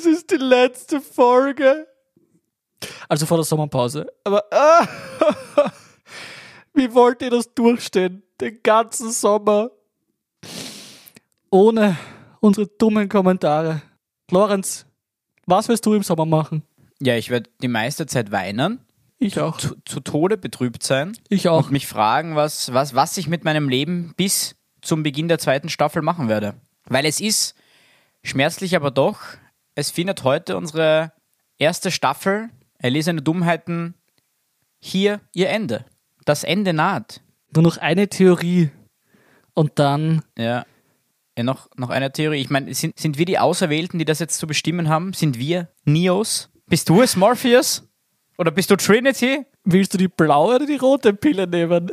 Es ist die letzte Folge. Also vor der Sommerpause. Aber ah, wie wollt ihr das durchstehen? Den ganzen Sommer. Ohne unsere dummen Kommentare. Lorenz, was willst du im Sommer machen? Ja, ich werde die meiste Zeit weinen, Ich auch. zu, zu Tode betrübt sein Ich auch. und mich fragen, was, was, was ich mit meinem Leben bis zum Beginn der zweiten Staffel machen werde. Weil es ist schmerzlich, aber doch, es findet heute unsere erste Staffel Erlesene Dummheiten hier ihr Ende. Das Ende naht. Nur noch eine Theorie. Und dann. Ja. ja noch, noch eine Theorie. Ich meine, sind, sind wir die Auserwählten, die das jetzt zu bestimmen haben? Sind wir Neos? Bist du es, Morpheus? Oder bist du Trinity? Willst du die blaue oder die rote Pille nehmen?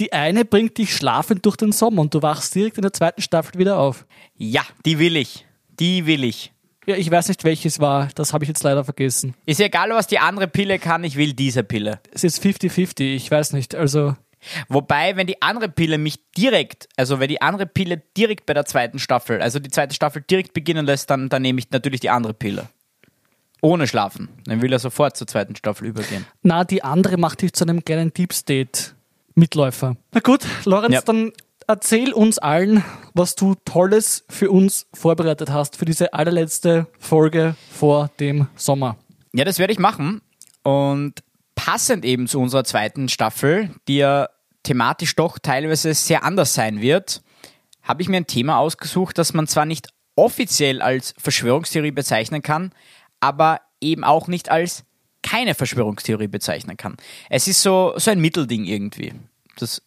Die eine bringt dich schlafend durch den Sommer und du wachst direkt in der zweiten Staffel wieder auf. Ja, die will ich. Die will ich. Ja, ich weiß nicht, welches war. Das habe ich jetzt leider vergessen. Ist egal, was die andere Pille kann, ich will diese Pille. Es ist 50-50, ich weiß nicht. Also, Wobei, wenn die andere Pille mich direkt, also wenn die andere Pille direkt bei der zweiten Staffel, also die zweite Staffel direkt beginnen lässt, dann, dann nehme ich natürlich die andere Pille. Ohne schlafen. Dann will er sofort zur zweiten Staffel übergehen. na, die andere macht dich zu einem kleinen Deep State-Mitläufer. Na gut, Lorenz, Ja. dann erzähl uns allen, was du Tolles für uns vorbereitet hast für diese allerletzte Folge vor dem Sommer. Ja, das werde ich machen. Und passend eben zu unserer zweiten Staffel, die ja thematisch doch teilweise sehr anders sein wird, habe ich mir ein Thema ausgesucht, das man zwar nicht offiziell als Verschwörungstheorie bezeichnen kann, aber eben auch nicht als keine Verschwörungstheorie bezeichnen kann. Es ist so, so ein Mittelding irgendwie. Das,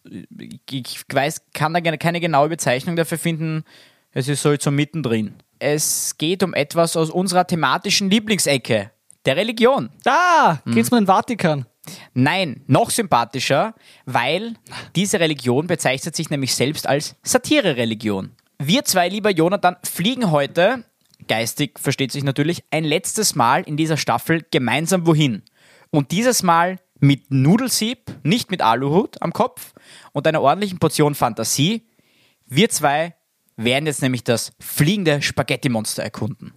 ich weiß, kann da keine genaue Bezeichnung dafür finden. Es ist so, so mittendrin. Es geht um etwas aus unserer thematischen Lieblingsecke, der Religion. Ah, geht's um den Vatikan? Nein, noch sympathischer, weil diese Religion bezeichnet sich nämlich selbst als Satire-Religion. Wir zwei, lieber Jonathan, fliegen heute, geistig versteht sich natürlich, ein letztes Mal in dieser Staffel gemeinsam wohin. Und dieses Mal mit Nudelsieb, nicht mit Aluhut am Kopf und einer ordentlichen Portion Fantasie. Wir zwei werden jetzt nämlich das fliegende Spaghetti-Monster erkunden.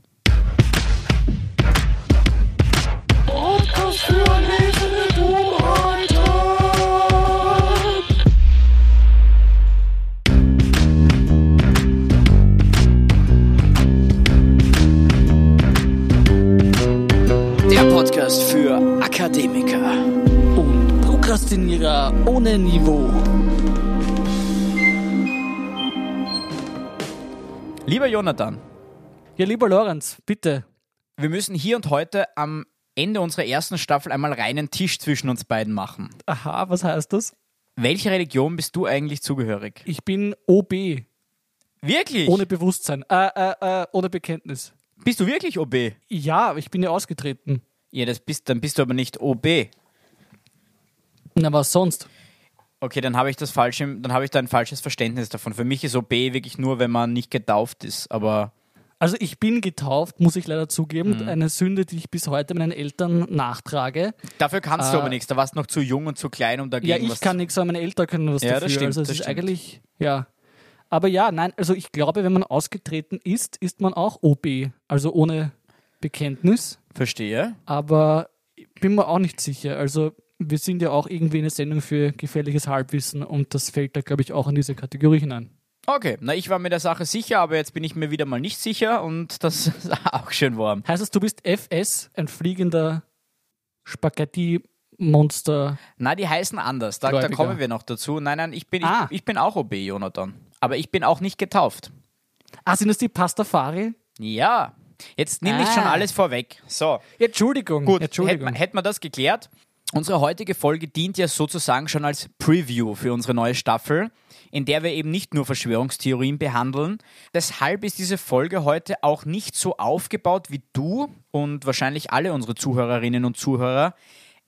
Der Podcast für Akademiker. Prokrastinierer ohne Niveau. Lieber Jonathan, Ja, lieber Lorenz, bitte. wir müssen hier und heute am Ende unserer ersten Staffel einmal reinen Tisch zwischen uns beiden machen. Aha, was heißt das? Welche Religion bist du eigentlich zugehörig? Ich bin OB, Wirklich? ohne Bewusstsein, äh, äh, äh, ohne Bekenntnis. bist du wirklich OB? Ja, ich bin ja ausgetreten. Ja, das bist, dann bist du aber nicht OB. Na, was sonst? Okay, dann habe ich das falsche, dann habe ich da ein falsches Verständnis davon. Für mich ist OB wirklich nur, wenn man nicht getauft ist, aber Also ich bin getauft, muss ich leider zugeben. Mhm. Eine Sünde, die ich bis heute meinen Eltern nachtrage. dafür kannst du Äh, aber nichts. Da warst du noch zu jung und zu klein, um dagegen Ja, ich was kann nichts, aber meine Eltern können was Ja, das dafür. stimmt, also es das ist stimmt. eigentlich, ja. Aber ja, nein, also ich glaube, wenn man ausgetreten ist, ist man auch OB, also ohne Bekenntnis. Verstehe. Aber bin mir auch nicht sicher. Also wir sind ja auch irgendwie eine Sendung für gefährliches Halbwissen und das fällt da, glaube ich, auch in diese Kategorie hinein. Okay, na ich war mir der Sache sicher, aber jetzt bin ich mir wieder mal nicht sicher und das ist auch schön warm. Heißt das, du bist FS, ein fliegender Spaghetti-Monster? Na, die heißen anders. Da, da kommen wir noch dazu. Nein, nein, ich bin, Ah. ich, ich bin auch OB, Jonathan. Aber ich bin auch nicht getauft. Ah, sind das die Pastafari? Ja. Jetzt nimm nicht Ah. schon alles vorweg. So. Entschuldigung. Gut, Entschuldigung. wir, hätten wir das geklärt. Unsere heutige Folge dient ja sozusagen schon als Preview für unsere neue Staffel, in der wir eben nicht nur Verschwörungstheorien behandeln. Deshalb ist diese Folge heute auch nicht so aufgebaut, wie du und wahrscheinlich alle unsere Zuhörerinnen und Zuhörer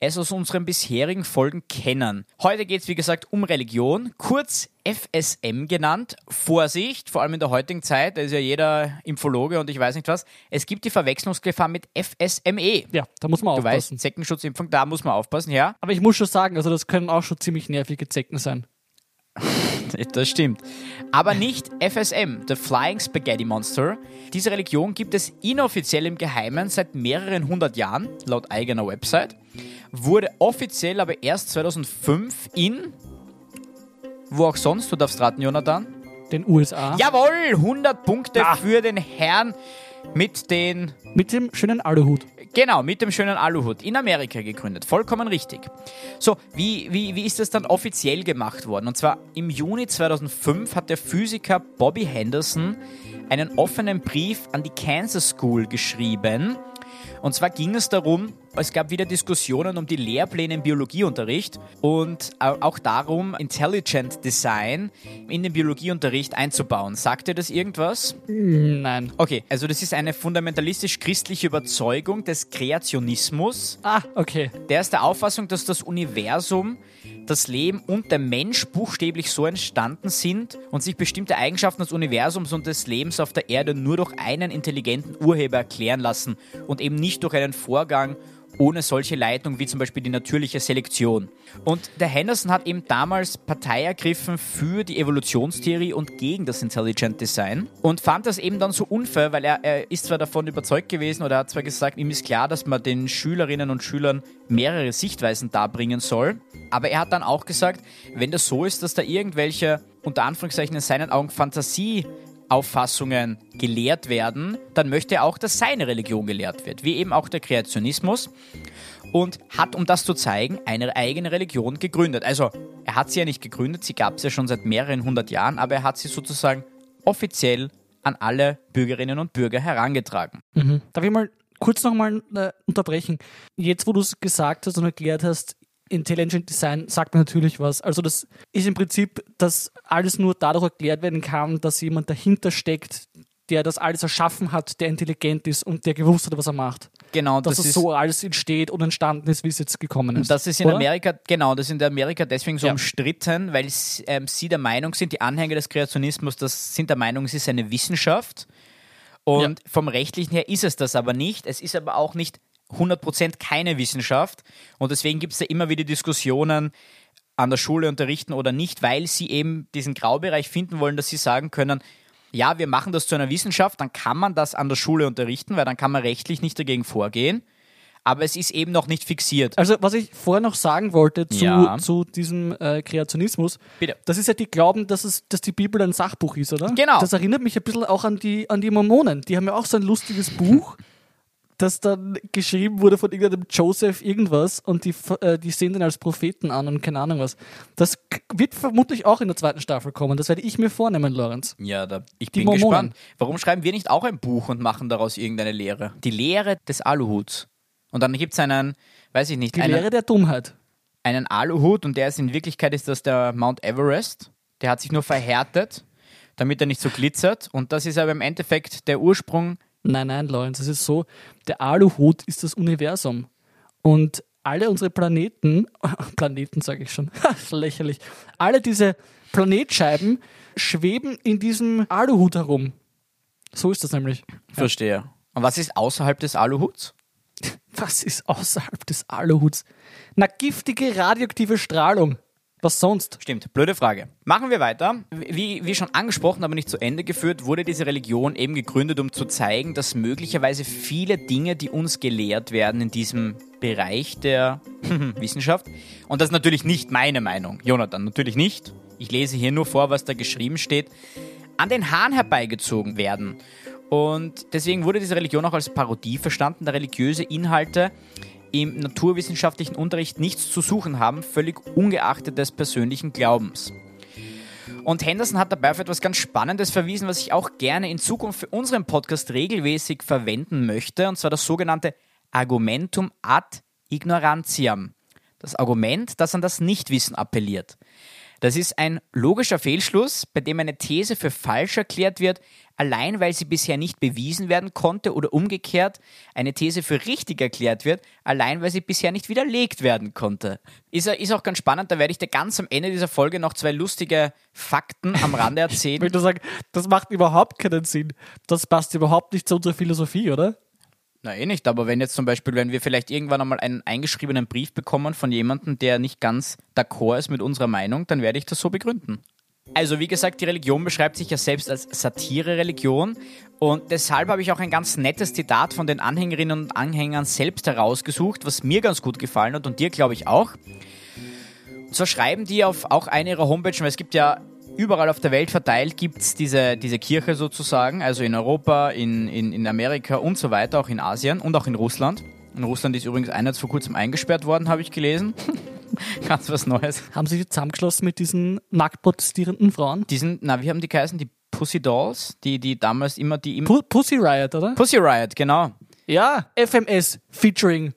es aus unseren bisherigen Folgen kennen. Heute geht es, wie gesagt, um Religion, kurz FSM genannt. Vorsicht, vor allem in der heutigen Zeit, da ist ja jeder Infologe und ich weiß nicht was. Es gibt die Verwechslungsgefahr mit FSME. ja, da muss man Du aufpassen. weißt, Zeckenschutzimpfung, da muss man aufpassen, ja. Aber ich muss schon sagen, also das können auch schon ziemlich nervige Zecken sein. Das stimmt. Aber nicht FSM, The Flying Spaghetti Monster. Diese Religion gibt es inoffiziell im Geheimen seit mehreren hundert Jahren, laut eigener Website. Wurde offiziell aber erst 2005 in. Wo auch sonst, du darfst raten, Jonathan. Den USA. Jawohl, 100 Punkte Ah. für den Herrn mit den Mit dem schönen Aluhut. Genau, mit dem schönen Aluhut. In Amerika gegründet. Vollkommen richtig. So, wie, wie, wie ist das dann offiziell gemacht worden? Und zwar im Juni 2005 hat der Physiker Bobby Henderson einen offenen Brief an die Kansas School geschrieben. Und zwar ging es darum, es gab wieder Diskussionen um die Lehrpläne im Biologieunterricht und au- auch darum, Intelligent Design in den Biologieunterricht einzubauen. Sagt dir das irgendwas? Nein. Okay, also das ist eine fundamentalistisch-christliche Überzeugung des Kreationismus. Ah, okay. Der ist der Auffassung, dass das Universum, das Leben und der Mensch buchstäblich so entstanden sind und sich bestimmte Eigenschaften des Universums und des Lebens auf der Erde nur durch einen intelligenten Urheber erklären lassen und eben nicht durch einen Vorgang ohne solche Leitung wie zum Beispiel die natürliche Selektion. Und der Henderson hat eben damals Partei ergriffen für die Evolutionstheorie und gegen das Intelligent Design und fand das eben dann so unfair, weil er, er ist zwar davon überzeugt gewesen oder er hat zwar gesagt, ihm ist klar, dass man den Schülerinnen und Schülern mehrere Sichtweisen darbringen soll, aber er hat dann auch gesagt, wenn das so ist, dass da irgendwelche unter Anführungszeichen in seinen Augen Fantasie Auffassungen gelehrt werden, dann möchte er auch, dass seine Religion gelehrt wird, wie eben auch der Kreationismus. Und hat, um das zu zeigen, eine eigene Religion gegründet. Also, er hat sie ja nicht gegründet, sie gab es ja schon seit mehreren hundert Jahren, aber er hat sie sozusagen offiziell an alle Bürgerinnen und Bürger herangetragen. Mhm. Darf ich mal kurz nochmal äh, unterbrechen? Jetzt, wo du es gesagt hast und erklärt hast, Intelligent Design sagt mir natürlich was. Also das ist im Prinzip, dass alles nur dadurch erklärt werden kann, dass jemand dahinter steckt, der das alles erschaffen hat, der intelligent ist und der gewusst hat, was er macht. Genau, Dass das, es ist so alles entsteht und entstanden ist, wie es jetzt gekommen ist. Das ist in Oder? Amerika, genau, das ist in Amerika deswegen so Ja. umstritten, weil ähm, sie der Meinung sind, die Anhänger des Kreationismus, das sind der Meinung, es ist eine Wissenschaft. Und vom rechtlichen her ist es das aber nicht. Es ist aber auch nicht 100% keine Wissenschaft. Und deswegen gibt es da immer wieder Diskussionen, an der Schule unterrichten oder nicht, weil sie eben diesen Graubereich finden wollen, dass sie sagen können, ja, wir machen das zu einer Wissenschaft, dann kann man das an der Schule unterrichten, weil dann kann man rechtlich nicht dagegen vorgehen. Aber es ist eben noch nicht fixiert. Also, was ich vorher noch sagen wollte zu, Ja. zu diesem äh, Kreationismus, Bitte. das ist ja die Glauben, dass, es, dass die Bibel ein Sachbuch ist, oder? Genau. Das erinnert mich ein bisschen auch an die, an die Mormonen. Die haben ja auch so ein lustiges Buch, das dann geschrieben wurde von irgendeinem Joseph irgendwas und die, äh, die sehen den als Propheten an und keine Ahnung was. Das wird vermutlich auch in der zweiten Staffel kommen. Das werde ich mir vornehmen, Lorenz. Ja, da, ich Die bin Mormonen. gespannt. Warum schreiben wir nicht auch ein Buch und machen daraus irgendeine Lehre? Die Lehre des Aluhuts. Und dann gibt es einen, weiß ich nicht, Die einen, Lehre der Dummheit. einen Aluhut und der ist in Wirklichkeit ist das der Mount Everest. Der hat sich nur verhärtet, damit er nicht so glitzert. Und das ist aber im Endeffekt der Ursprung. Nein, nein, Lorenz, es ist so, der Aluhut ist das Universum. Und alle unsere Planeten, Planeten sage ich schon, lächerlich, alle diese Planetscheiben schweben in diesem Aluhut herum. So ist das nämlich. Verstehe. Und was ist außerhalb des Aluhuts? Was ist außerhalb des Aluhuts? Na, giftige radioaktive Strahlung. Was sonst? Stimmt, blöde Frage. Machen wir weiter. Wie, wie schon angesprochen, aber nicht zu Ende geführt, wurde diese Religion eben gegründet, um zu zeigen, dass möglicherweise viele Dinge, die uns gelehrt werden in diesem Bereich der Wissenschaft, und das ist natürlich nicht meine Meinung, Jonathan, natürlich nicht. Ich lese hier nur vor, was da geschrieben steht, an den Haaren herbeigezogen werden. Und deswegen wurde diese Religion auch als Parodie verstanden, da religiöse Inhalte im naturwissenschaftlichen Unterricht nichts zu suchen haben, völlig ungeachtet des persönlichen Glaubens. Und Henderson hat dabei auf etwas ganz Spannendes verwiesen, was ich auch gerne in Zukunft für unseren Podcast regelmäßig verwenden möchte, und zwar das sogenannte Argumentum ad ignorantiam. Das Argument, das an das Nichtwissen appelliert. Das ist ein logischer Fehlschluss, bei dem eine These für falsch erklärt wird, allein weil sie bisher nicht bewiesen werden konnte oder umgekehrt eine These für richtig erklärt wird, allein weil sie bisher nicht widerlegt werden konnte. Ist, ist auch ganz spannend, da werde ich dir ganz am Ende dieser Folge noch zwei lustige Fakten am Rande Ich erzählen. würde sagen, das macht überhaupt keinen Sinn. Das passt überhaupt nicht zu unserer Philosophie, oder? Na eh nicht, aber wenn jetzt zum Beispiel, wenn wir vielleicht irgendwann einmal einen eingeschriebenen Brief bekommen von jemandem, der nicht ganz d'accord ist mit unserer Meinung, dann werde ich das so begründen. Also wie gesagt, die Religion beschreibt sich ja selbst als Satire-Religion und deshalb habe ich auch ein ganz nettes Zitat von den Anhängerinnen und Anhängern selbst herausgesucht, was mir ganz gut gefallen hat und dir glaube ich auch. Und zwar schreiben die auf auch eine ihrer Homepage, weil es gibt ja überall auf der Welt verteilt gibt es diese, diese Kirche sozusagen, also in Europa, in, in, in Amerika und so weiter, auch in Asien und auch in Russland. In Russland ist übrigens einer vor kurzem eingesperrt worden, habe ich gelesen. Ganz was Neues. Haben Sie sich zusammengeschlossen mit diesen nackt protestierenden Frauen? Die sind, na, wie haben die geheißen? Die Pussy Dolls, die, die damals immer die im Pu Pussy Riot, oder? Pussy Riot, genau. Ja, FMS featuring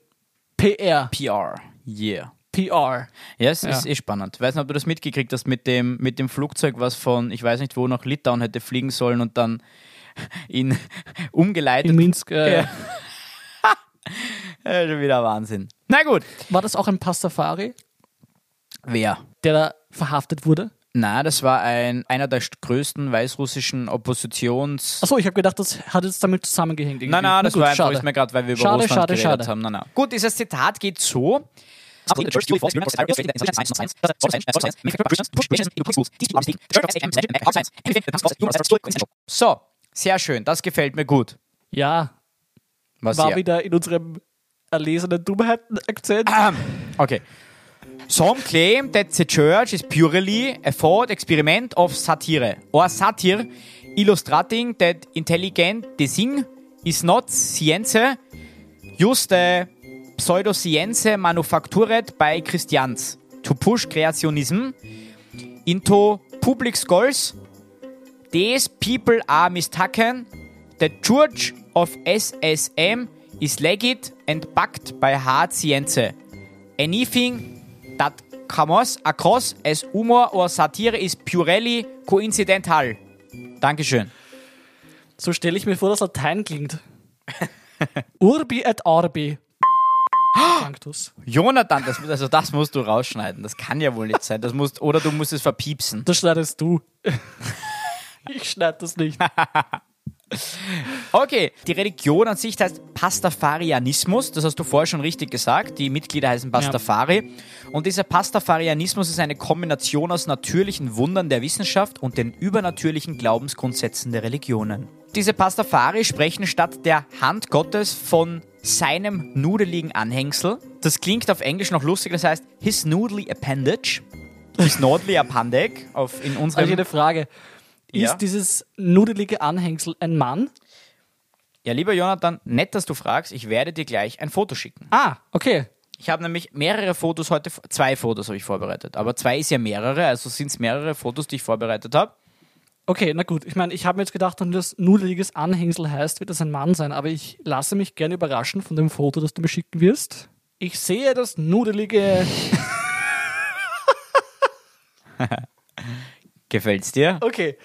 PR. PR. Yeah. PR. Ja, es Ja. ist eh spannend. Weiß nicht, ob du das mitgekriegt hast mit dem, mit dem Flugzeug, was von, ich weiß nicht wo, nach Litauen hätte fliegen sollen und dann ihn umgeleitet. In Minsk. Äh, Ja. Ja, schon wieder Wahnsinn. Na gut. War das auch ein Pastafari, Wer? der da verhaftet wurde? Na, das war ein, einer der größten weißrussischen Oppositions... Achso, ich habe gedacht, das hat jetzt damit zusammengehängt. Nein, nein, das gut, war einfach, schade. ist mir gerade, weil wir über Schade, Russland schade, geredet schade. haben. Nein, nein. Gut, dieses Zitat geht so. So, sehr schön, das gefällt mir gut. Ja, Was war hier? wieder in unserem erlesenen Dummheiten-Akzent. Okay. Some claim that the church is purely a thought experiment of satire, or satire illustrating that intelligent design is not science, just a pseudoscience manufactured by Christians to push creationism into public schools. These people are mistaken. The church of SSM is legit and backed by hard science. Anything that comes across as humor or satire is purely coincidental. Dankeschön. So stelle ich mir vor, dass Latein klingt. Urbi et Orbi. Sanctus. Jonathan, das, also das musst du rausschneiden. Das kann ja wohl nicht sein. Das musst, oder du musst es verpiepsen. Das schneidest du. ich schneide das nicht. Okay, die Religion an sich heißt Pastafarianismus. Das hast du vorher schon richtig gesagt. Die Mitglieder heißen Pastafari. Und dieser Pastafarianismus ist eine Kombination aus natürlichen Wundern der Wissenschaft und den übernatürlichen Glaubensgrundsätzen der Religionen. Diese Pastafari sprechen statt der Hand Gottes von seinem nudeligen Anhängsel. Das klingt auf Englisch noch lustig, das heißt his noodly appendage. His noodly appendage auf, in Also unserem... eine Frage. Ist Ja. dieses nudelige Anhängsel ein Mann? Ja, lieber Jonathan, nett, dass du fragst. Ich werde dir gleich ein Foto schicken. Ah, okay. Ich habe nämlich mehrere Fotos heute, zwei Fotos habe ich vorbereitet. Aber zwei ist ja mehrere, also sind es mehrere Fotos, die ich vorbereitet habe. Okay, na gut. Ich meine, ich habe mir jetzt gedacht, wenn das nudeliges Anhängsel heißt, wird das ein Mann sein. Aber ich lasse mich gerne überraschen von dem Foto, das du mir schicken wirst. Ich sehe das nudelige. Gefällt's dir? Okay.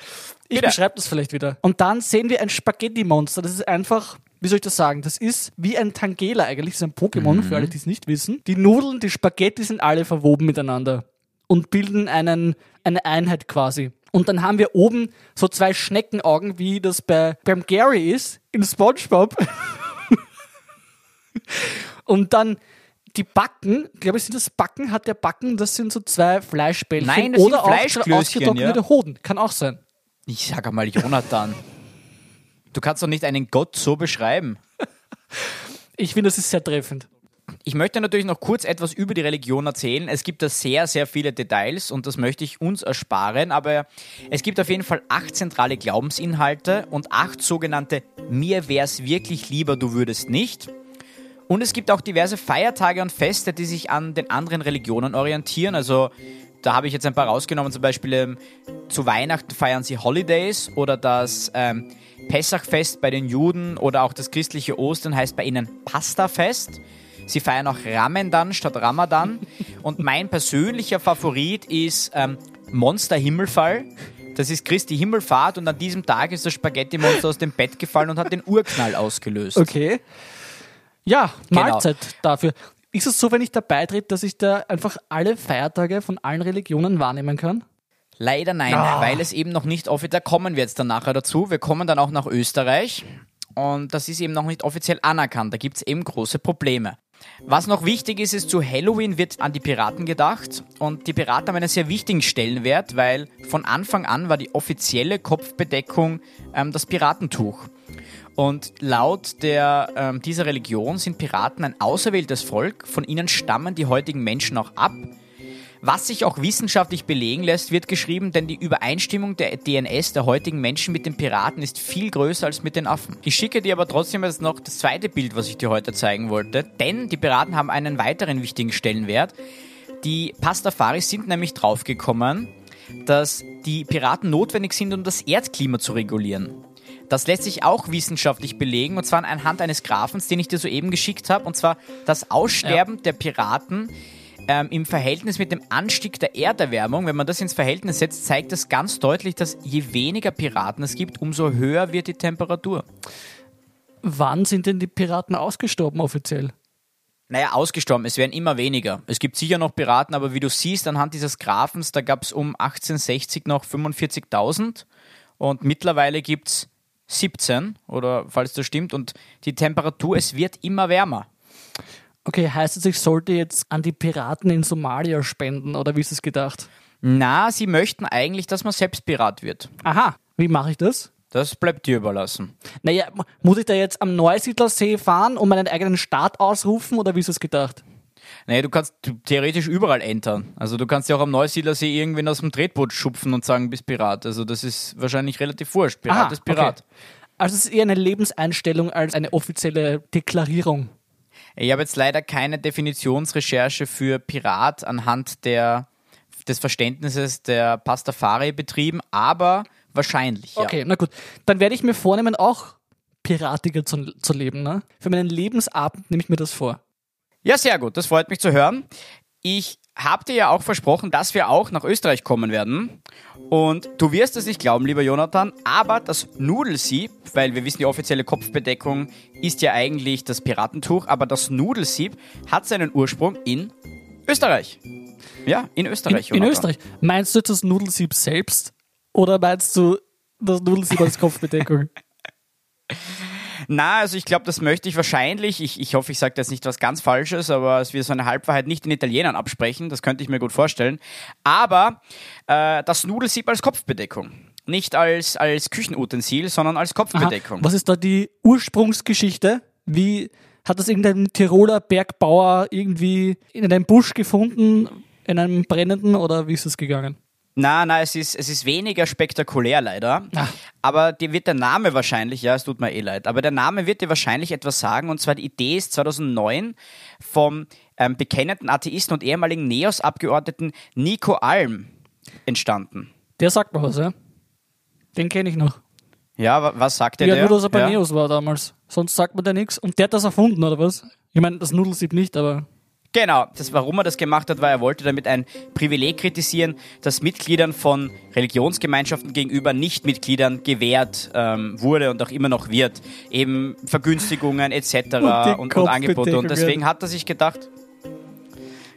Ich Bitte. beschreibe das vielleicht wieder. Und dann sehen wir ein Spaghetti-Monster. Das ist einfach, wie soll ich das sagen? Das ist wie ein Tangela eigentlich. Das ist ein Pokémon, für alle, die es nicht wissen. Die Nudeln, die Spaghetti sind alle verwoben miteinander und bilden einen, eine Einheit quasi. Und dann haben wir oben so zwei Schneckenaugen, wie das bei, beim Gary ist, in Spongebob. und dann die Backen, glaube ich, sind das Backen, hat der Backen, das sind so zwei Fleischbällchen. Nein, das sind oder auch Fleischklößchen, ausgetrocknete ja. Hoden. Kann auch sein. Ich sag einmal, Jonathan. du kannst doch nicht einen Gott so beschreiben. Ich finde, das ist sehr treffend. Ich möchte natürlich noch kurz etwas über die Religion erzählen. Es gibt da sehr, sehr viele Details und das möchte ich uns ersparen, aber es gibt auf jeden Fall acht zentrale Glaubensinhalte und acht sogenannte Mir wär's wirklich lieber, du würdest nicht. Und es gibt auch diverse Feiertage und Feste, die sich an den anderen Religionen orientieren. Also da habe ich jetzt ein paar rausgenommen, zum Beispiel ähm, zu Weihnachten feiern sie Holidays oder das ähm, Pessachfest bei den Juden oder auch das christliche Ostern heißt bei ihnen Pastafest. Sie feiern auch Ramadan statt Ramadan. Und mein persönlicher Favorit ist ähm, Monster Himmelfall. Das ist Christi Himmelfahrt und an diesem Tag ist das Spaghetti-Monster aus dem Bett gefallen und hat den Urknall ausgelöst. Okay. Ja, Genau. Mahlzeit dafür. Ist es so, wenn ich dabei trete, dass ich da einfach alle Feiertage von allen Religionen wahrnehmen kann? Leider nein, Ah. weil es eben noch nicht offiziell, da kommen wir jetzt dann nachher dazu. Wir kommen dann auch nach Österreich und das ist eben noch nicht offiziell anerkannt. Da gibt es eben große Probleme. Was noch wichtig ist, ist, zu Halloween wird an die Piraten gedacht und die Piraten haben einen sehr wichtigen Stellenwert, weil von Anfang an war die offizielle Kopfbedeckung ähm, das Piratentuch. Und laut der, ähm, dieser Religion sind Piraten ein auserwähltes Volk, von ihnen stammen die heutigen Menschen auch ab. Was sich auch wissenschaftlich belegen lässt, wird geschrieben, denn die Übereinstimmung der DNS der heutigen Menschen mit den Piraten ist viel größer als mit den Affen. Ich schicke dir aber trotzdem jetzt noch das zweite Bild, was ich dir heute zeigen wollte, denn die Piraten haben einen weiteren wichtigen Stellenwert. Die Pastafaris sind nämlich draufgekommen, dass die Piraten notwendig sind, um das Erdklima zu regulieren. Das lässt sich auch wissenschaftlich belegen, und zwar anhand eines Graphens, den ich dir soeben geschickt habe, und zwar das Aussterben ja. der Piraten ähm, im Verhältnis mit dem Anstieg der Erderwärmung, wenn man das ins Verhältnis setzt, zeigt das ganz deutlich, dass je weniger Piraten es gibt, umso höher wird die Temperatur. Wann sind denn die Piraten ausgestorben offiziell? Naja, ausgestorben. Es werden immer weniger. Es gibt sicher noch Piraten, aber wie du siehst, anhand dieses Graphens, da gab es um 1860 noch 45.000 und mittlerweile gibt es 17, oder falls das stimmt, und die Temperatur, es wird immer wärmer. Okay, heißt es, ich sollte jetzt an die Piraten in Somalia spenden oder wie ist es gedacht? Na, sie möchten eigentlich, dass man selbst Pirat wird. Aha, wie mache ich das? Das bleibt dir überlassen. Naja, muss ich da jetzt am Neusiedlersee fahren und meinen eigenen Staat ausrufen oder wie ist es gedacht? Naja, du kannst theoretisch überall entern. Also du kannst ja auch am Neusiedlersee irgendwen aus dem Tretboot schupfen und sagen, bist Pirat. Also das ist wahrscheinlich relativ wurscht. Pirat Aha, ist Pirat. Okay. Also es ist eher eine Lebenseinstellung als eine offizielle Deklarierung. Ich habe jetzt leider keine Definitionsrecherche für Pirat anhand der, des Verständnisses der Pastafari betrieben, aber wahrscheinlich. Ja. Okay, na gut. Dann werde ich mir vornehmen, auch piratiger zu, zu leben. Ne? Für meinen Lebensabend nehme ich mir das vor. Ja, sehr gut. Das freut mich zu hören. Ich habe dir ja auch versprochen, dass wir auch nach Österreich kommen werden. Und du wirst es nicht glauben, lieber Jonathan, aber das Nudelsieb, weil wir wissen, die offizielle Kopfbedeckung ist ja eigentlich das Piratentuch, aber das Nudelsieb hat seinen Ursprung in Österreich. Ja, in Österreich. In, in Österreich. Meinst du jetzt das Nudelsieb selbst oder meinst du das Nudelsieb als Kopfbedeckung? Na, also ich glaube, das möchte ich wahrscheinlich. Ich, ich hoffe, ich sage jetzt nicht was ganz Falsches, aber es wird so eine Halbwahrheit nicht den Italienern absprechen. Das könnte ich mir gut vorstellen. Aber äh, das Nudelsieb als Kopfbedeckung. Nicht als, als Küchenutensil, sondern als Kopfbedeckung. Aha. Was ist da die Ursprungsgeschichte? Wie hat das irgendein Tiroler Bergbauer irgendwie in einem Busch gefunden, in einem brennenden oder wie ist es gegangen? Na, na, es ist, es ist weniger spektakulär leider. Ach. Aber dir wird der Name wahrscheinlich, ja, es tut mir eh leid, aber der Name wird dir wahrscheinlich etwas sagen. Und zwar die Idee ist 2009 vom ähm, bekennenden Atheisten und ehemaligen NEOS-Abgeordneten Nico Alm entstanden. Der sagt mir was, ja? Den kenne ich noch. Ja, was sagt der? Ja, nur, dass er bei ja. NEOS war damals. Sonst sagt man der nichts. Und der hat das erfunden, oder was? Ich meine, das Nudelsieb nicht, aber. Genau, das, warum er das gemacht hat, war, er wollte damit ein Privileg kritisieren, das Mitgliedern von Religionsgemeinschaften gegenüber Nichtmitgliedern gewährt ähm, wurde und auch immer noch wird. Eben Vergünstigungen etc. und, und, und Angebote. Und deswegen hat er sich gedacht,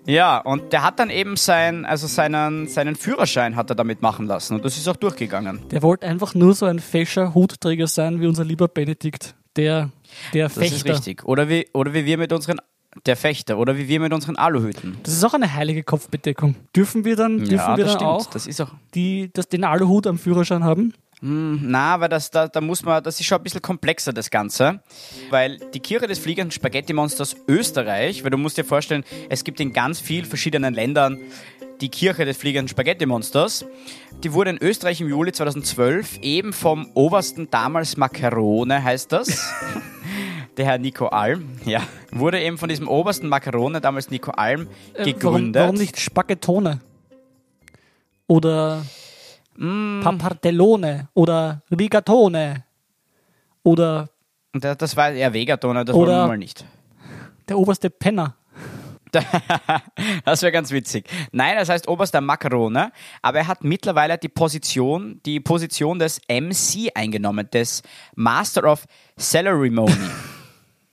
ja, und der hat dann eben sein, also seinen, seinen Führerschein hat er damit machen lassen und das ist auch durchgegangen. Der wollte einfach nur so ein fescher Hutträger sein wie unser lieber Benedikt, der, der Fechter. Das ist richtig. Oder wie, oder wie wir mit unseren der Fechter oder wie wir mit unseren Aluhüten. Das ist auch eine heilige Kopfbedeckung. Dürfen wir dann, dürfen ja, wir dann auch, das ist auch die, das, den Aluhut am Führerschein haben? Hm, na, weil das, da, da muss man, das ist schon ein bisschen komplexer, das Ganze. Weil die Kirche des fliegenden Spaghetti-Monsters Österreich, weil du musst dir vorstellen, es gibt in ganz vielen verschiedenen Ländern die Kirche des fliegenden Spaghetti-Monsters. Die wurde in Österreich im Juli 2012 eben vom obersten damals Macarone, heißt das. der Herr Nico Alm, ja, wurde eben von diesem obersten Macarone, damals Nico Alm, gegründet. Warum, warum nicht Spaghettone? Oder mm. Papartellone? Oder Rigatone? Oder... Das, das war eher Vegatone, das wir mal nicht. Der oberste Penner. das wäre ganz witzig. Nein, das heißt oberster Macarone, aber er hat mittlerweile die Position, die Position des MC eingenommen, des Master of Ceremony.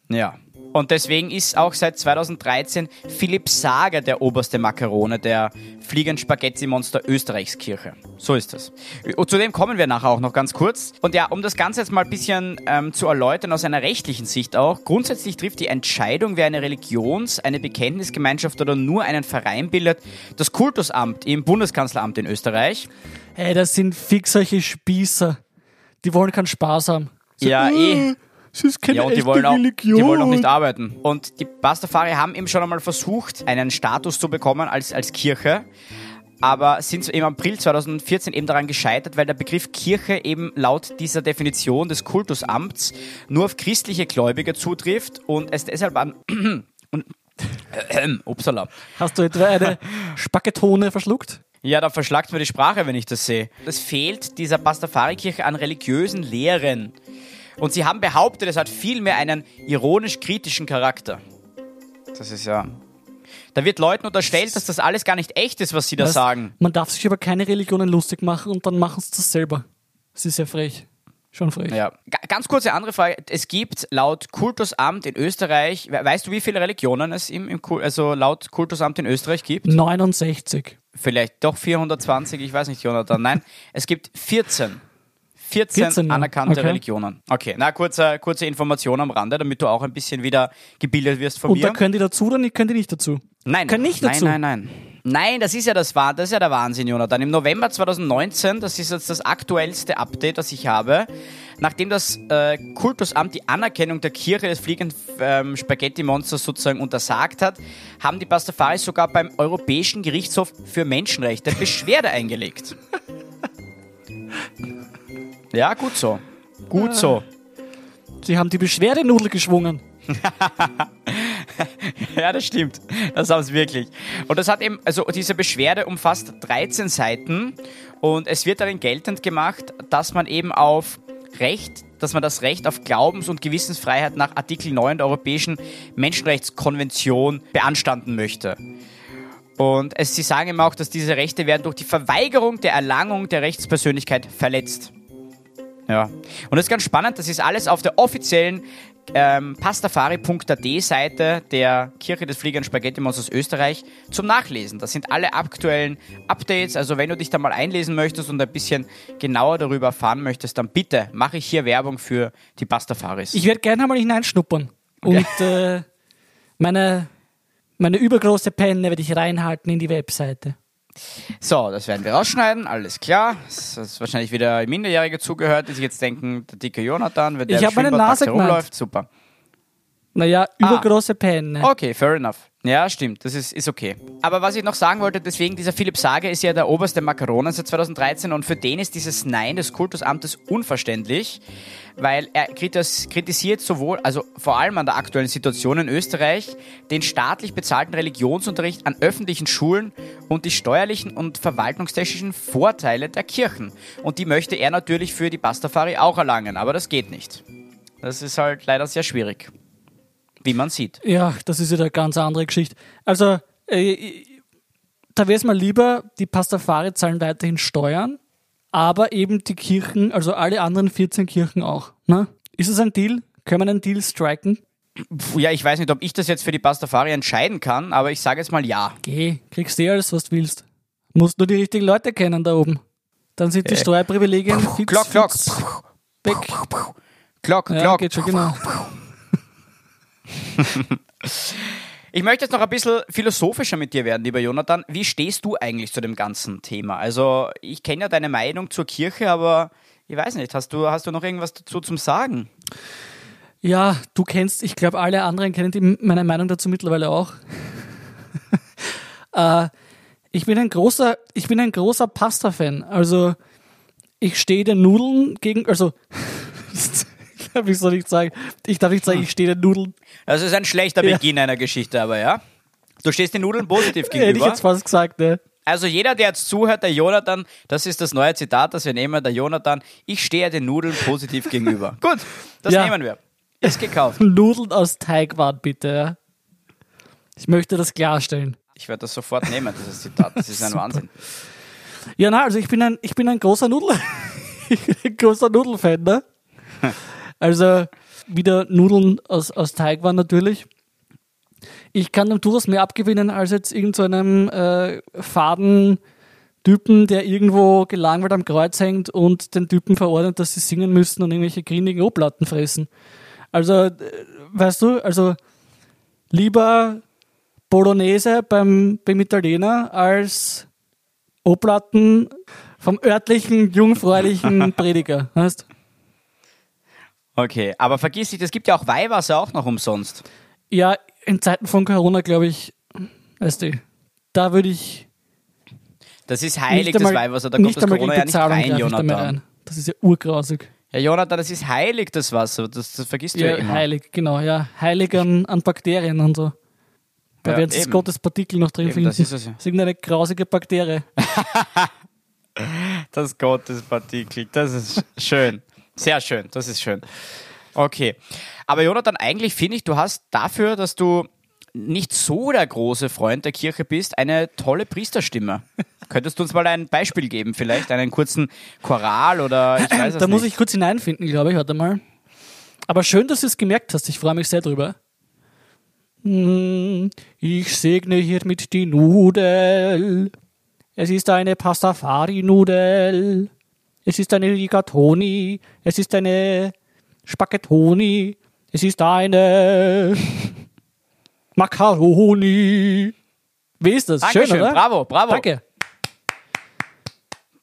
Ja. Und deswegen ist auch seit 2013 Philipp Sager der oberste Makarone der Fliegend Spaghetti Monster Österreichskirche. So ist das. Und zu dem kommen wir nachher auch noch ganz kurz. Und ja, um das Ganze jetzt mal ein bisschen ähm, zu erläutern aus einer rechtlichen Sicht auch. Grundsätzlich trifft die Entscheidung, wer eine Religions-, eine Bekenntnisgemeinschaft oder nur einen Verein bildet, das Kultusamt im Bundeskanzleramt in Österreich. Hey, das sind fix solche Spießer. Die wollen keinen Spaß haben. So, Ja, eh. Äh, Es ist keine Ja, und die echte wollen, auch, Religion. die wollen auch nicht arbeiten. Und die Pastafari haben eben schon einmal versucht, einen Status zu bekommen als, als Kirche, aber sind im April 2014 eben daran gescheitert, weil der Begriff Kirche eben laut dieser Definition des Kultusamts nur auf christliche Gläubige zutrifft und es deshalb an... und, upsala. Hast du etwa eine Spacketone verschluckt? Ja, da verschlagt mir die Sprache, wenn ich das sehe. Es fehlt dieser Pastafari-Kirche an religiösen Lehren. Und sie haben behauptet, es hat vielmehr einen ironisch-kritischen Charakter. Das ist ja. Da wird Leuten unterstellt, dass das alles gar nicht echt ist, was sie da Was? sagen. Man darf sich über keine Religionen lustig machen und dann machen sie das selber. Das ist ja frech. Schon frech. Ja. Ga- Ganz kurze andere Frage. Es gibt laut Kultusamt in Österreich, we- weißt du, wie viele Religionen es im, im also laut Kultusamt in Österreich gibt? 69. Vielleicht doch 420, ich weiß nicht, Jonathan. Nein, es gibt 14. 14, 14, ja. anerkannte Okay. Religionen. Okay, na, kurze, kurze Information am Rande, damit du auch ein bisschen wieder gebildet wirst von Und da mir. können die dazu oder nicht, können die nicht dazu? Nein, können nicht dazu. Nein, nein, nein. Nein, das ist ja das, das ist ja der Wahnsinn, Jonathan. Im November 2019, das ist jetzt das aktuellste Update, das ich habe, nachdem das äh, Kultusamt die Anerkennung der Kirche des fliegenden ähm, Spaghetti-Monsters sozusagen untersagt hat, haben die Pastafaris sogar beim Europäischen Gerichtshof für Menschenrechte Beschwerde eingelegt. Ja, gut so. Gut so. Sie haben die Beschwerdenudel geschwungen. Ja, das stimmt. Das haben sie wirklich. Und das hat eben, also diese Beschwerde umfasst 13 Seiten und es wird darin geltend gemacht, dass man eben auf Recht, dass man das Recht auf Glaubens- und Gewissensfreiheit nach Artikel 9 der Europäischen Menschenrechtskonvention beanstanden möchte. Und es, sie sagen eben auch, dass diese Rechte werden durch die Verweigerung der Erlangung der Rechtspersönlichkeit verletzt. Ja. Und das ist ganz spannend, das ist alles auf der offiziellen ähm, pastafari.at Seite der Kirche des Fliegenden Spaghetti Monsters Österreich zum Nachlesen. Das sind alle aktuellen Updates. Also wenn du dich da mal einlesen möchtest und ein bisschen genauer darüber erfahren möchtest, dann bitte mache ich hier Werbung für die Pastafaris. Ich werde gerne einmal hineinschnuppern. Und äh, meine, meine übergroße Penne werde ich reinhalten in die Webseite. So, das werden wir rausschneiden, alles klar. Das ist wahrscheinlich wieder Minderjährige zugehört, die sich jetzt denken, der dicke Jonathan, wenn der Ich nachts Nase herumläuft, super. Naja, Ah. übergroße Penne. Okay, fair enough. Ja, stimmt, das ist, ist okay. Aber was ich noch sagen wollte, deswegen, dieser Philipp Sage ist ja der oberste Makaronen seit 2013 und für den ist dieses Nein des Kultusamtes unverständlich, weil er kritis- kritisiert sowohl, also vor allem an der aktuellen Situation in Österreich, den staatlich bezahlten Religionsunterricht an öffentlichen Schulen und die steuerlichen und verwaltungstechnischen Vorteile der Kirchen. Und die möchte er natürlich für die Pastafari auch erlangen, aber das geht nicht. Das ist halt leider sehr schwierig. Wie man sieht. Ja, das ist ja eine ganz andere Geschichte. Also, äh, da wäre es mal lieber, die Pastafari zahlen weiterhin Steuern, aber eben die Kirchen, also alle anderen 14 Kirchen auch. Ne? Ist es ein Deal? Können wir einen Deal striken? Ja, ich weiß nicht, ob ich das jetzt für die Pastafari entscheiden kann, aber ich sage jetzt mal ja. Geh, kriegst du eh alles, was du willst. Musst nur die richtigen Leute kennen da oben. Dann sind die Steuerprivilegien fix, Glock, Glock. fix weg. Glock, Ja, Glock. geht schon, genau. Ich möchte jetzt noch ein bisschen philosophischer mit dir werden, lieber Jonathan. Wie stehst du eigentlich zu dem ganzen Thema? Also, ich kenne ja deine Meinung zur Kirche, aber ich weiß nicht, hast du, hast du noch irgendwas dazu zum Sagen? Ja, du kennst, ich glaube, alle anderen kennen meine Meinung dazu mittlerweile auch. äh, ich bin ein großer, ich bin ein großer Pasta-Fan. Also ich stehe den Nudeln gegen, also darf ich so nicht sagen. Ich darf nicht sagen, ich stehe den Nudeln. Das ist ein schlechter Ja. Beginn einer Geschichte, aber ja. Du stehst den Nudeln positiv Hätte ich gegenüber. jetzt fast gesagt, ne? Also jeder, der jetzt zuhört, der Jonathan, das ist das neue Zitat, das wir nehmen, der Jonathan, ich stehe den Nudeln positiv gegenüber. Gut, das Ja. nehmen wir. Ist gekauft. Nudeln aus Teigwaren, bitte. Ja? Ich möchte das klarstellen. Ich werde das sofort nehmen, dieses Zitat. Das ist ein. Wahnsinn. Ja, na, also ich bin ein, ich bin ein großer Nudel, ich bin ein großer Nudelfan, ne? Also, wieder Nudeln aus, aus Teig waren natürlich. Ich kann dem durchaus mehr abgewinnen als jetzt irgendeinem so äh, faden Typen, der irgendwo gelangweilt am Kreuz hängt und den Typen verordnet, dass sie singen müssen und irgendwelche grindigen O-Platten fressen. Also, äh, weißt du, also lieber Bolognese beim, beim Italiener als O-Platten vom örtlichen, jungfräulichen Prediger. Weißt? Okay, aber vergiss nicht, es gibt ja auch Weihwasser auch noch umsonst. Ja, in Zeiten von Corona, glaube ich, weißt du, da würde ich. Das ist heilig, das Weihwasser. Da kommt das Corona ja nicht rein, Jonathan. Rein. Das ist ja urgrausig. Ja, Jonathan, das ist heilig, das Wasser. Das, das vergisst ja, du ja immer. Heilig, genau, ja. Heilig an, an Bakterien und so. Da ja, wird das Gottes Partikel noch drin eben, finden. Das ist, ja. das ist irgendeine grausige Bakterie. das Gottes Partikel, das ist schön. Sehr schön, das ist schön. Okay. Aber Jonathan, eigentlich finde ich, du hast dafür, dass du nicht so der große Freund der Kirche bist, eine tolle Priesterstimme. Könntest du uns mal ein Beispiel geben, vielleicht einen kurzen Choral oder ich weiß es Da nicht. muss ich kurz hineinfinden, glaube ich, warte mal. Aber schön, dass du es gemerkt hast. Ich freue mich sehr drüber. Hm, ich segne hiermit die Nudel. Es ist eine Pastafari-Nudel. Es ist eine Rigatoni. Es ist eine Spaghettoni. Es ist eine Macaroni. Wie ist das? Dankeschön, Schön, oder? Bravo, bravo. Danke.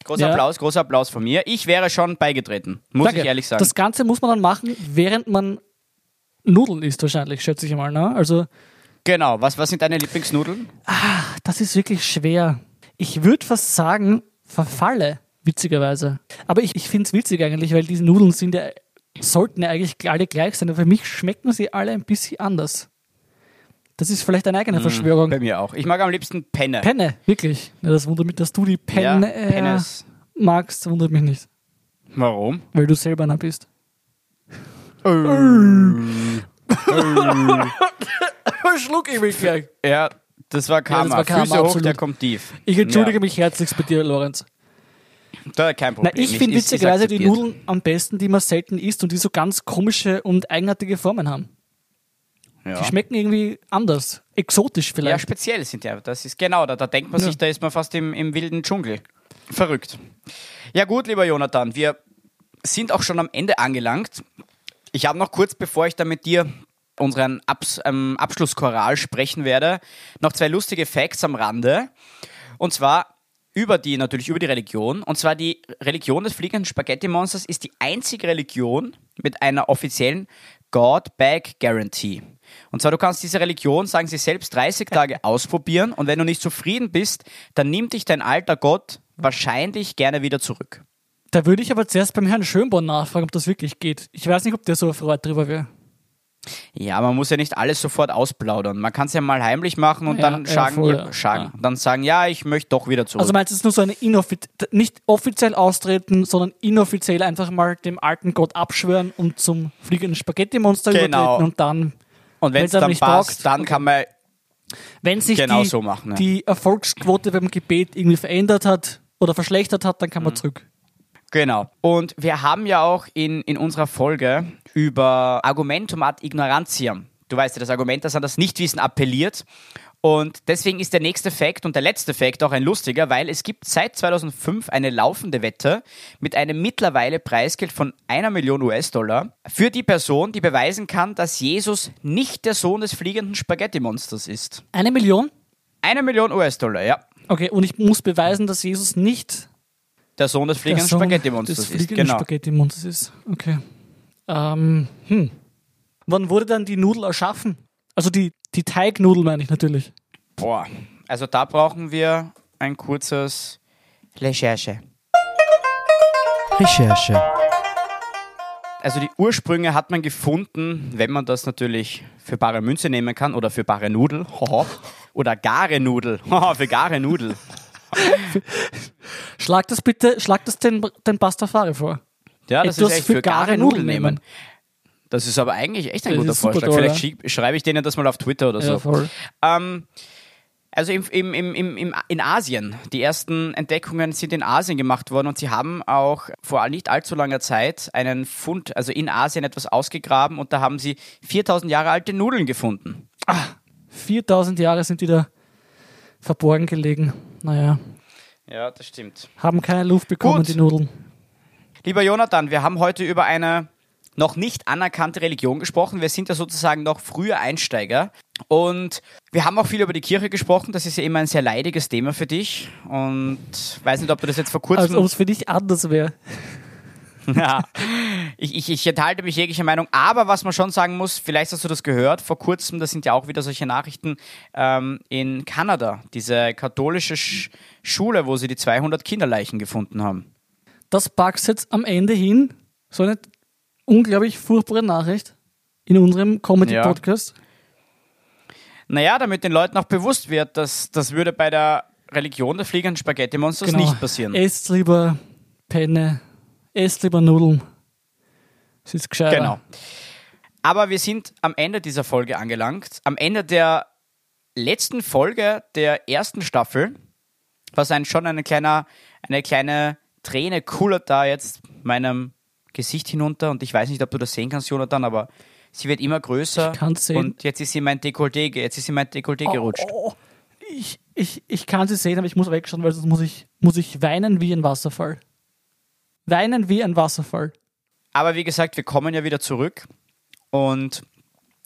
Großer ja. Applaus, großer Applaus von mir. Ich wäre schon beigetreten, muss Danke. ich ehrlich sagen. Das Ganze muss man dann machen, während man Nudeln isst, wahrscheinlich, schätze ich mal. Ne? Also, genau, was, was sind deine Lieblingsnudeln? Ah, das ist wirklich schwer. Ich würde fast sagen, verfalle, witzigerweise. Aber ich, ich finde es witzig eigentlich, weil diese Nudeln sind ja, sollten ja eigentlich alle gleich sein, aber für mich schmecken sie alle ein bisschen anders. Das ist vielleicht eine eigene mhm, Verschwörung. Bei mir auch. Ich mag am liebsten Penne. Penne, wirklich. Ja, das wundert mich, dass du die Penne ja, äh, magst, wundert mich nicht. Warum? Weil du selber einer bist. Schluck ich mich gleich. Ja, das war Karma. Ja, das war Karma Füße absolut. hoch, der kommt tief. Ich entschuldige ja. mich herzlichst bei dir, Lorenz. Da, kein Problem. Na, ich finde witzigerweise die Nudeln am besten, die man selten isst und die so ganz komische und eigenartige Formen haben. Ja. Die schmecken irgendwie anders, exotisch vielleicht. Ja, speziell sind ja. Das ist genau, da, da denkt man ja. sich, da ist man fast im, im wilden Dschungel. Verrückt. Ja gut, lieber Jonathan, wir sind auch schon am Ende angelangt. Ich habe noch kurz, bevor ich da mit dir unseren Abs ähm, Abschlusschoral sprechen werde, noch zwei lustige Facts am Rande. Und zwar über die, natürlich über die Religion. Und zwar die Religion des fliegenden Spaghetti-Monsters ist die einzige Religion mit einer offiziellen God-Bag Guarantee. Und zwar, du kannst diese Religion, sagen sie selbst, 30 Tage ausprobieren und wenn du nicht zufrieden bist, dann nimmt dich dein alter Gott wahrscheinlich gerne wieder zurück. Da würde ich aber zuerst beim Herrn Schönborn nachfragen, ob das wirklich geht. Ich weiß nicht, ob der so erfreut drüber wäre. Ja, man muss ja nicht alles sofort ausplaudern. Man kann es ja mal heimlich machen und ja, dann sagen, voll, ja. Ja. dann sagen, ja, ich möchte doch wieder zurück. Also meinst du, es ist nur so eine inoffiziell, nicht offiziell austreten, sondern inoffiziell einfach mal dem alten Gott abschwören und zum fliegenden Spaghetti-Monster genau. übertreten und dann. Und wenn es dann passt, taugt, dann kann man wenn sich genau die, so machen, die Erfolgsquote beim Gebet irgendwie verändert hat oder verschlechtert hat, dann kann man mhm. zurück. Genau. Und wir haben ja auch in, in unserer Folge über Argumentum ad ignorantiam, du weißt ja, das Argument, das an das Nichtwissen appelliert. Und deswegen ist der nächste Fakt und der letzte Fakt auch ein lustiger, weil es gibt seit 2005 eine laufende Wette mit einem mittlerweile Preisgeld von einer Million US-Dollar für die Person, die beweisen kann, dass Jesus nicht der Sohn des fliegenden Spaghetti-Monsters ist. Eine Million? Eine Million US-Dollar, ja. Okay, und ich muss beweisen, dass Jesus nicht der Sohn des fliegenden Spaghetti-Monsters ist. Genau. Spaghetti-Monsters ist. Okay. Ähm, hm. Wann wurde dann die Nudel erschaffen? Also die, die Teignudel meine ich natürlich. Boah, also da brauchen wir ein kurzes Recherche. Recherche. Also die Ursprünge hat man gefunden, wenn man das natürlich für bare Münze nehmen kann oder für bare Nudel oder gare Nudel für gare Nudel. Schlag das bitte, schlag das den, den Pastafari vor. Ja, das Etwas ist echt für, gare Nudeln nehmen. Das ist aber eigentlich echt ein das guter Vorschlag. Toll, Vielleicht ja. schreibe ich denen das mal auf Twitter oder so. Ja, voll. Ähm, Also im, im, im, im, in Asien. Die ersten Entdeckungen sind in Asien gemacht worden und sie haben auch vor nicht allzu langer Zeit einen Fund, also in Asien etwas ausgegraben und da haben sie 4000 Jahre alte Nudeln gefunden. 4000 Jahre sind die da verborgen gelegen. Naja, Ja, das stimmt. haben keine Luft bekommen, Gut. die Nudeln. Lieber Jonathan, wir haben heute über eine noch nicht anerkannte Religion gesprochen. Wir sind ja sozusagen noch frühe Einsteiger. Und wir haben auch viel über die Kirche gesprochen. Das ist ja immer ein sehr leidiges Thema für dich. Und weiß nicht, ob du das jetzt vor Als kurzem... ob es für dich anders wäre. ja, ich, ich, ich enthalte mich jeglicher Meinung. Aber was man schon sagen muss, vielleicht hast du das gehört, vor kurzem, das sind ja auch wieder solche Nachrichten ähm, in Kanada. Diese katholische Sch Schule, wo sie die 200 Kinderleichen gefunden haben. Das packst jetzt am Ende hin. So eine unglaublich furchtbare Nachricht in unserem Comedy-Podcast. Naja, damit den Leuten auch bewusst wird, dass das würde bei der Religion des fliegenden Spaghetti-Monsters Genau. nicht passieren. Esst lieber Penne, esst lieber Nudeln. Es ist gescheiter. Genau. Aber wir sind am Ende dieser Folge angelangt. Am Ende der letzten Folge der ersten Staffel, was ein, schon eine, kleiner, eine kleine Träne kullert da jetzt meinem Gesicht hinunter. Und ich weiß nicht, ob du das sehen kannst, Jonathan, aber sie wird immer größer. Ich kann's sehen. Und jetzt ist sie in mein Dekolleté, jetzt ist sie in mein Dekolleté gerutscht. Oh, ich, ich, ich kann sie sehen, aber ich muss wegschauen, weil sonst muss ich, muss ich weinen wie ein Wasserfall. Weinen wie ein Wasserfall. Aber wie gesagt, wir kommen ja wieder zurück. Und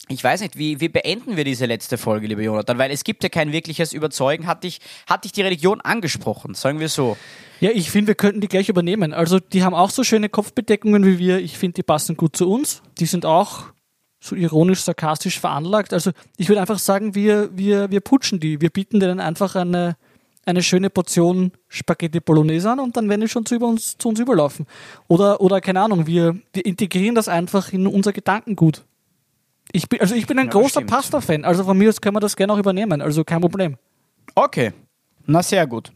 ich weiß nicht, wie, wie beenden wir diese letzte Folge, lieber Jonathan? Weil es gibt ja kein wirkliches Überzeugen. Hat dich, hat dich die Religion angesprochen? Sagen wir so. Ja, ich finde, wir könnten die gleich übernehmen. Also, die haben auch so schöne Kopfbedeckungen wie wir. Ich finde, die passen gut zu uns. Die sind auch so ironisch, sarkastisch veranlagt. Also, ich würde einfach sagen, wir, wir, wir putschen die. Wir bieten denen einfach eine, eine schöne Portion Spaghetti Bolognese an und dann werden die schon zu, uns, zu uns überlaufen. Oder, oder keine Ahnung, wir, wir integrieren das einfach in unser Gedankengut. Ich bin, also ich bin ein Ja, großer. Pasta-Fan. Also von mir aus können wir das gerne auch übernehmen. Also kein Problem. Okay. Na, sehr gut.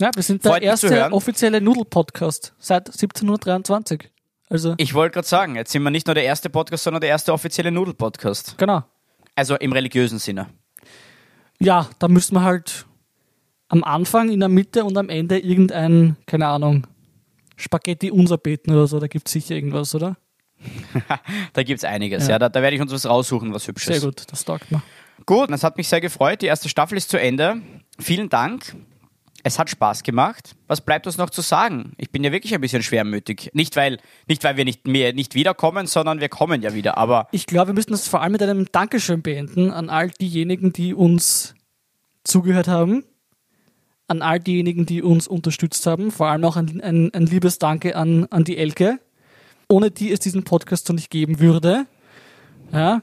Ja, wir sind der Freut erste offizielle Nudel-Podcast seit 1723. Also, Ich wollte gerade sagen, jetzt sind wir nicht nur der erste Podcast, sondern der erste offizielle Nudel-Podcast. genau. Also im religiösen Sinne. Ja, da müssen wir halt am Anfang, in der Mitte und am Ende irgendein, keine Ahnung, Spaghetti unser beten oder so. Da gibt es sicher irgendwas, oder? Da gibt es einiges. Ja. Ja, da, da werde ich uns was raussuchen, was Hübsches. Sehr gut, das taugt mir. Gut, das hat mich sehr gefreut. Die erste Staffel ist zu Ende. Vielen Dank. Es hat Spaß gemacht. Was bleibt uns noch zu sagen? Ich bin ja wirklich ein bisschen schwermütig. Nicht weil, nicht weil wir nicht mehr nicht wiederkommen, sondern wir kommen ja wieder. Aber Ich glaube, wir müssen das vor allem mit einem Dankeschön beenden an all diejenigen, die uns zugehört haben, an all diejenigen, die uns unterstützt haben, vor allem auch ein, ein, ein liebes Danke an, an die Elke, ohne die es diesen Podcast so nicht geben würde. Ja,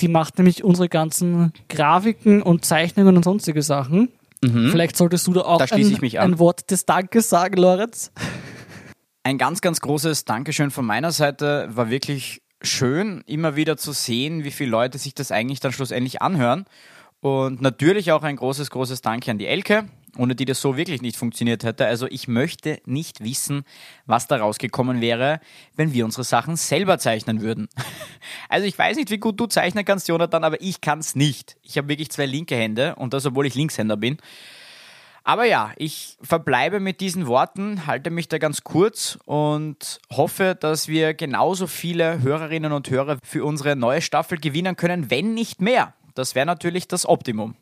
die macht nämlich unsere ganzen Grafiken und Zeichnungen und sonstige Sachen. Vielleicht solltest du da auch Da ein, ein Wort des Dankes sagen, Lorenz. ein ganz, ganz großes Dankeschön von meiner Seite. War wirklich schön, immer wieder zu sehen, wie viele Leute sich das eigentlich dann schlussendlich anhören. Und natürlich auch ein großes, großes Danke an die Elke, ohne die das so wirklich nicht funktioniert hätte. Also ich möchte nicht wissen, was da rausgekommen wäre, wenn wir unsere Sachen selber zeichnen würden. Also ich weiß nicht, wie gut du zeichnen kannst, Jonathan, aber ich kann es nicht. Ich habe wirklich zwei linke Hände und das, obwohl ich Linkshänder bin. Aber ja, ich verbleibe mit diesen Worten, halte mich da ganz kurz und hoffe, dass wir genauso viele Hörerinnen und Hörer für unsere neue Staffel gewinnen können, wenn nicht mehr. Das wäre natürlich das Optimum.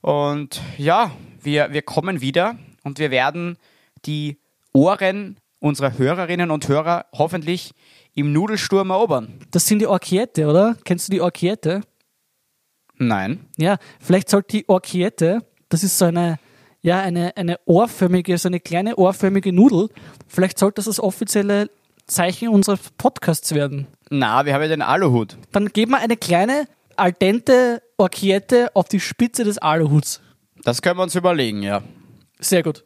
Und ja, wir, wir kommen wieder und wir werden die Ohren unserer Hörerinnen und Hörer hoffentlich im Nudelsturm erobern. Das sind die Orchiette, oder? Kennst du die Orchiette? Nein. Ja, vielleicht sollte die Orchiette, das ist so eine, ja, eine, eine ohrförmige, so eine kleine ohrförmige Nudel, vielleicht sollte das das offizielle Zeichen unseres Podcasts werden. Na, wir haben ja den Aluhut. Dann geben wir eine kleine, al dente Orchiette auf die Spitze des Aluhuts. Das können wir uns überlegen, ja. Sehr gut.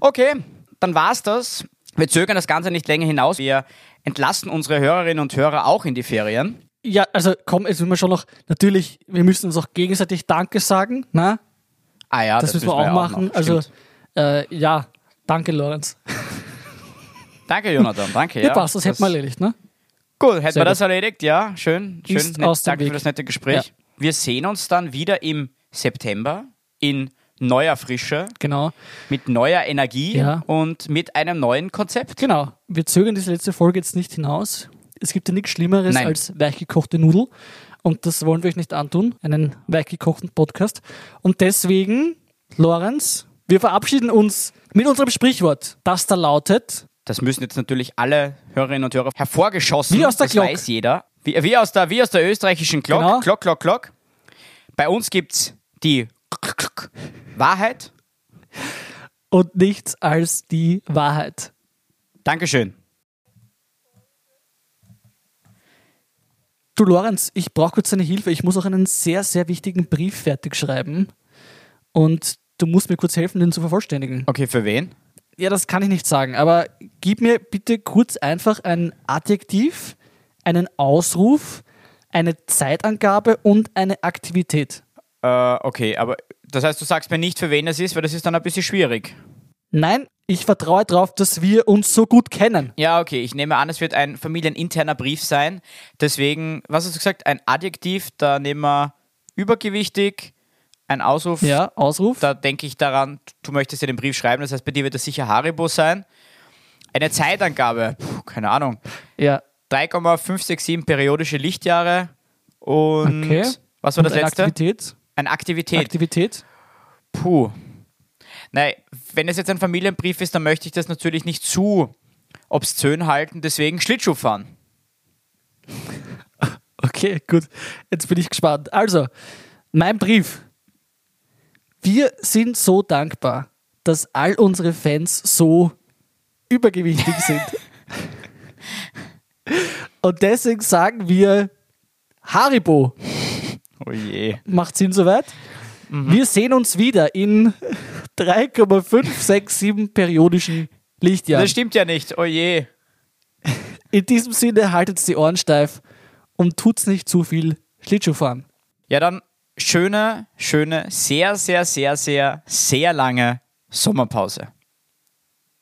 Okay, dann war's das. Wir zögern das Ganze nicht länger hinaus. Wir entlassen unsere Hörerinnen und Hörer auch in die Ferien. Ja, also komm, jetzt müssen wir schon noch, natürlich, wir müssen uns auch gegenseitig Danke sagen, na? Ah ja, Das, müssen wir auch machen. noch. also, äh, ja, danke, Lorenz. danke, Jonathan, danke. Ja, Ja, passt, das hätten wir erledigt, ne? Gut, hätten Sehr wir das erledigt, ja, schön. schön Ist nett. aus dem Danke Weg. für das nette Gespräch. Wir sehen uns dann wieder im September. in neuer Frische, Genau. mit neuer Energie Ja. und mit einem neuen Konzept. Genau. Wir zögern diese letzte Folge jetzt nicht hinaus. Es gibt ja nichts Schlimmeres Nein. als weichgekochte Nudel. Und das wollen wir euch nicht antun, einen weichgekochten Podcast. Und deswegen, Lorenz, wir verabschieden uns mit unserem Sprichwort, das da lautet, Das müssen jetzt natürlich alle Hörerinnen und Hörer hervorgeschossen. Wie aus der das Glock. weiß jeder. Wie, wie, aus der, wie aus der österreichischen Glock. Genau. Glock, Glock, Glock. Bei uns gibt's die Wahrheit. und nichts als die Wahrheit. Dankeschön. Du, Lorenz, ich brauche kurz deine Hilfe. Ich muss auch einen sehr, sehr wichtigen Brief fertig schreiben. Und du musst mir kurz helfen, den zu vervollständigen. Okay, für wen? Ja, das kann ich nicht sagen, aber gib mir bitte kurz einfach ein Adjektiv, einen Ausruf, eine Zeitangabe und eine Aktivität. Äh, okay, aber das heißt, du sagst mir nicht, für wen es ist, weil das ist dann ein bisschen schwierig. Nein, ich vertraue darauf, dass wir uns so gut kennen. Ja, okay, ich nehme an, es wird ein familieninterner Brief sein. Deswegen, was hast du gesagt? Ein Adjektiv, da nehmen wir übergewichtig, ein Ausruf, Ja, Ausruf. da denke ich daran, du möchtest ja den Brief schreiben, das heißt, bei dir wird das sicher Haribo sein. Eine Zeitangabe, puh, keine Ahnung, Ja, 3,567 periodische Lichtjahre und okay. was war und das eine letzte? Aktivität. Eine Aktivität. Aktivität. Puh. Nein, wenn es jetzt ein Familienbrief ist, dann möchte ich das natürlich nicht zu obszön halten, deswegen Schlittschuh fahren. Okay, gut. Jetzt bin ich gespannt. Also, mein Brief. Wir sind so dankbar, dass all unsere Fans so übergewichtig sind. Und deswegen sagen wir Haribo. Oh je. Macht Sinn soweit? Wir sehen uns wieder in 3,567 periodischen Lichtjahren. Das stimmt ja nicht, oh je. In diesem Sinne haltet die Ohren steif und tut's nicht zu viel Schlittschuh fahren. Ja, dann schöne, schöne, sehr, sehr, sehr, sehr, sehr lange Sommerpause.